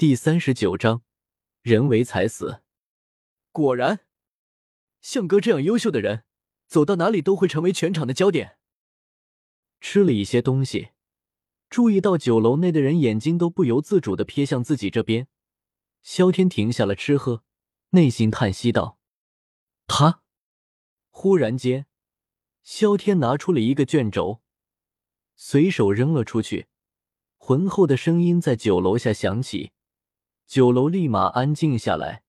第三十九章，人为财死。果然，像哥这样优秀的人，走到哪里都会成为全场的焦点。吃了一些东西，注意到酒楼内的人眼睛都不由自主的瞥向自己这边。萧天停下了吃喝，内心叹息道：“他。”忽然间，萧天拿出了一个卷轴，随手扔了出去，浑厚的声音在酒楼下响起。酒楼立马安静下来，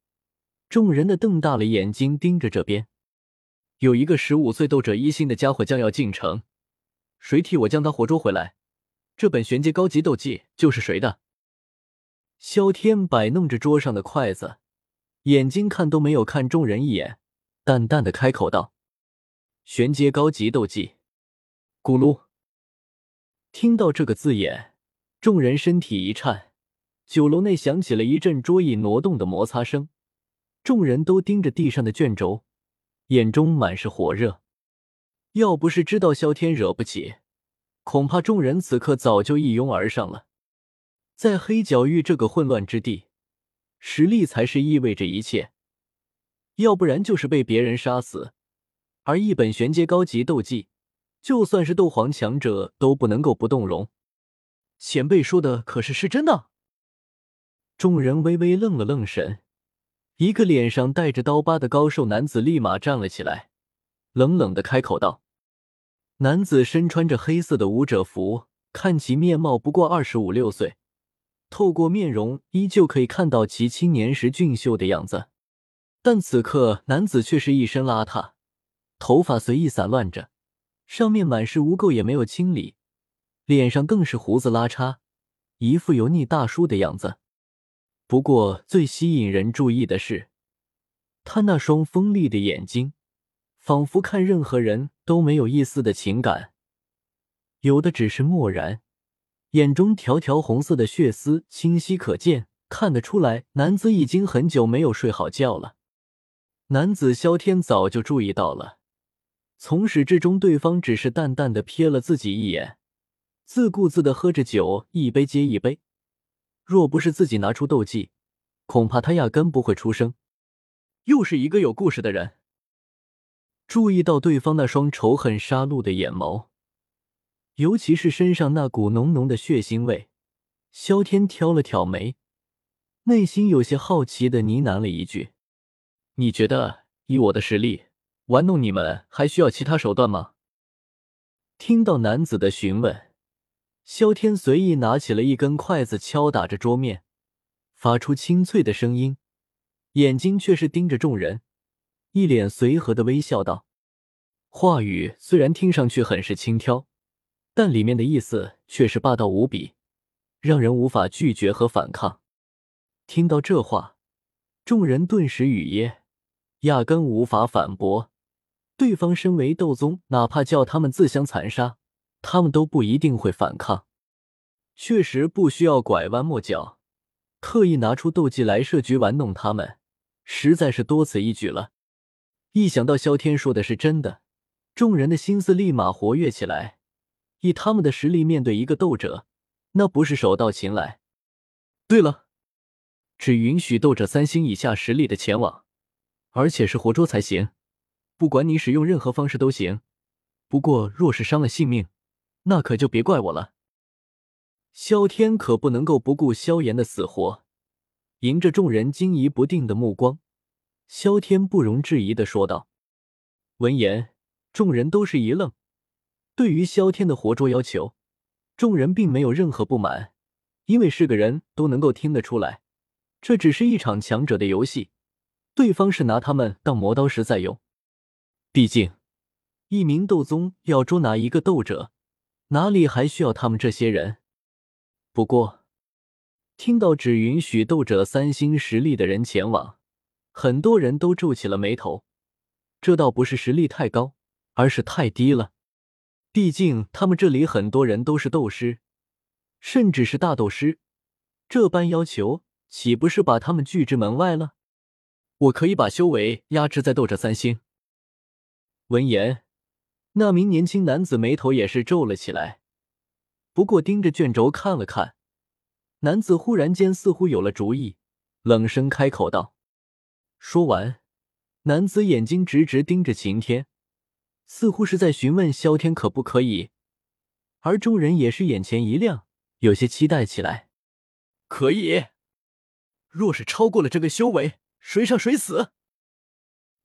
众人的瞪大了眼睛盯着这边。有一个十五岁斗者一星的家伙将要进城，谁替我将他活捉回来？这本玄阶高级斗技就是谁的？萧天摆弄着桌上的筷子，眼睛看都没有看众人一眼，淡淡的开口道：“玄阶高级斗技。”咕噜，听到这个字眼，众人身体一颤。酒楼内响起了一阵桌椅挪动的摩擦声，众人都盯着地上的卷轴，眼中满是火热。要不是知道萧天惹不起，恐怕众人此刻早就一拥而上了。在黑角域这个混乱之地，实力才是意味着一切，要不然就是被别人杀死。而一本玄阶高级斗技，就算是斗皇强者都不能够不动容。前辈说的可是是真的？众人微微愣了愣神，一个脸上带着刀疤的高瘦男子立马站了起来，冷冷的开口道：“男子身穿着黑色的武者服，看其面貌不过二十五六岁，透过面容依旧可以看到其青年时俊秀的样子。但此刻男子却是一身邋遢，头发随意散乱着，上面满是污垢也没有清理，脸上更是胡子拉碴，一副油腻大叔的样子。”不过，最吸引人注意的是，他那双锋利的眼睛，仿佛看任何人都没有一丝的情感，有的只是漠然，眼中条条红色的血丝清晰可见，看得出来，男子已经很久没有睡好觉了。男子萧天早就注意到了，从始至终，对方只是淡淡的瞥了自己一眼，自顾自的喝着酒，一杯接一杯。若不是自己拿出斗技，恐怕他压根不会出声。又是一个有故事的人。注意到对方那双仇恨杀戮的眼眸，尤其是身上那股浓浓的血腥味，萧天挑了挑眉，内心有些好奇的呢喃了一句：“你觉得以我的实力玩弄你们，还需要其他手段吗？”听到男子的询问。萧天随意拿起了一根筷子，敲打着桌面，发出清脆的声音，眼睛却是盯着众人，一脸随和的微笑道：“话语虽然听上去很是轻佻，但里面的意思却是霸道无比，让人无法拒绝和反抗。”听到这话，众人顿时语噎，压根无法反驳。对方身为斗宗，哪怕叫他们自相残杀。他们都不一定会反抗，确实不需要拐弯抹角，特意拿出斗技来设局玩弄他们，实在是多此一举了。一想到萧天说的是真的，众人的心思立马活跃起来。以他们的实力面对一个斗者，那不是手到擒来。对了，只允许斗者三星以下实力的前往，而且是活捉才行。不管你使用任何方式都行，不过若是伤了性命。那可就别怪我了。萧天可不能够不顾萧炎的死活，迎着众人惊疑不定的目光，萧天不容置疑的说道。闻言，众人都是一愣。对于萧天的活捉要求，众人并没有任何不满，因为是个人都能够听得出来，这只是一场强者的游戏，对方是拿他们当磨刀石在用。毕竟，一名斗宗要捉拿一个斗者。哪里还需要他们这些人？不过，听到只允许斗者三星实力的人前往，很多人都皱起了眉头。这倒不是实力太高，而是太低了。毕竟他们这里很多人都是斗师，甚至是大斗师，这般要求岂不是把他们拒之门外了？我可以把修为压制在斗者三星。闻言。那名年轻男子眉头也是皱了起来，不过盯着卷轴看了看，男子忽然间似乎有了主意，冷声开口道。说完，男子眼睛直直盯着晴天，似乎是在询问萧天可不可以。而众人也是眼前一亮，有些期待起来。可以，若是超过了这个修为，谁上谁死。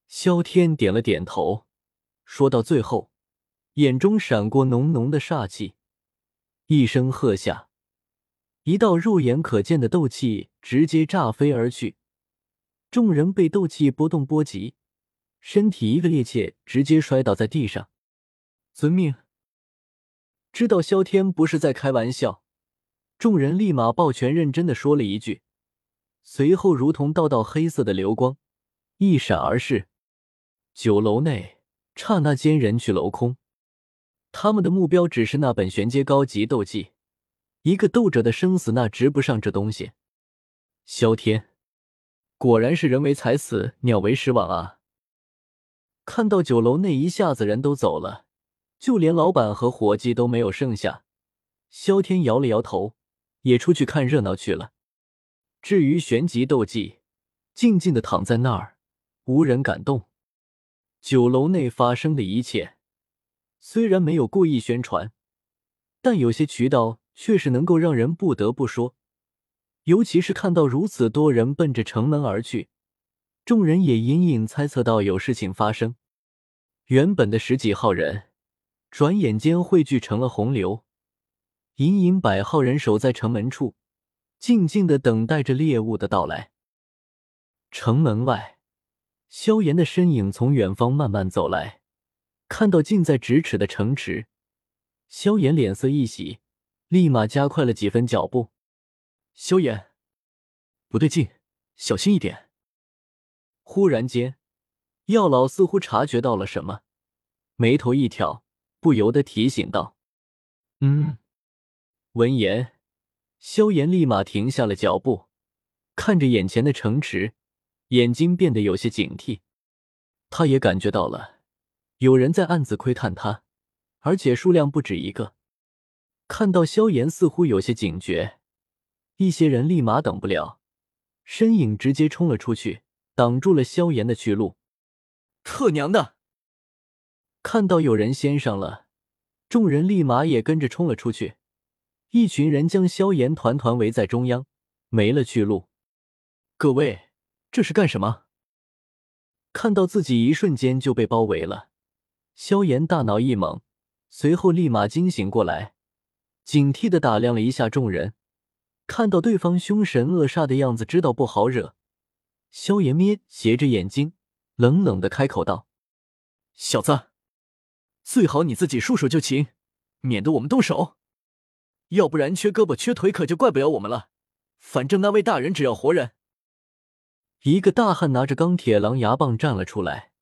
萧天点了点头，说到最后，眼中闪过浓浓的煞气，一声喝下，一道肉眼可见的斗气直接炸飞而去。众人被斗气波动波及，身体一个趔趄，直接摔倒在地上。遵命。知道萧天不是在开玩笑，众人立马抱拳认真的说了一句，随后如同道道黑色的流光一闪而逝。酒楼内刹那间人去楼空，他们的目标只是那本玄阶高级斗技，一个斗者的生死那值不上这东西。萧天果然是人为财死，鸟为食亡啊！看到酒楼内一下子人都走了。就连老板和伙计都没有剩下，萧天摇了摇头，也出去看热闹去了。至于玄级斗技，静静的躺在那儿，无人敢动。酒楼内发生的一切，虽然没有故意宣传，但有些渠道却是能够让人不得不说。尤其是看到如此多人奔着城门而去，众人也隐隐猜测到有事情发生。原本的十几号人。转眼间汇聚成了洪流，隐隐百号人守在城门处，静静的等待着猎物的到来。城门外，萧炎的身影从远方慢慢走来，看到近在咫尺的城池，萧炎脸色一喜，立马加快了几分脚步。萧炎，不对劲，小心一点。忽然间，药老似乎察觉到了什么，眉头一挑。不由得提醒道：“嗯。”闻言，萧炎立马停下了脚步，看着眼前的城池，眼睛变得有些警惕。他也感觉到了有人在暗自窥探他，而且数量不止一个。看到萧炎似乎有些警觉，一些人立马等不了，身影直接冲了出去，挡住了萧炎的去路。特娘的！看到有人先上了，众人立马也跟着冲了出去。一群人将萧炎团团围在中央，没了去路。各位，这是干什么？看到自己一瞬间就被包围了，萧炎大脑一懵，随后立马惊醒过来，警惕的打量了一下众人。看到对方凶神恶煞的样子，知道不好惹。萧炎咩斜着眼睛，冷冷的开口道：“小子。”最好你自己束手就擒，免得我们动手。要不然缺胳膊缺腿，可就怪不了我们了。反正那位大人只要活人。一个大汉拿着钢铁狼牙棒站了出来，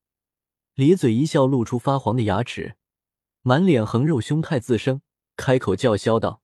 咧嘴一笑，露出发黄的牙齿，满脸横肉，凶态自生，开口叫嚣道：“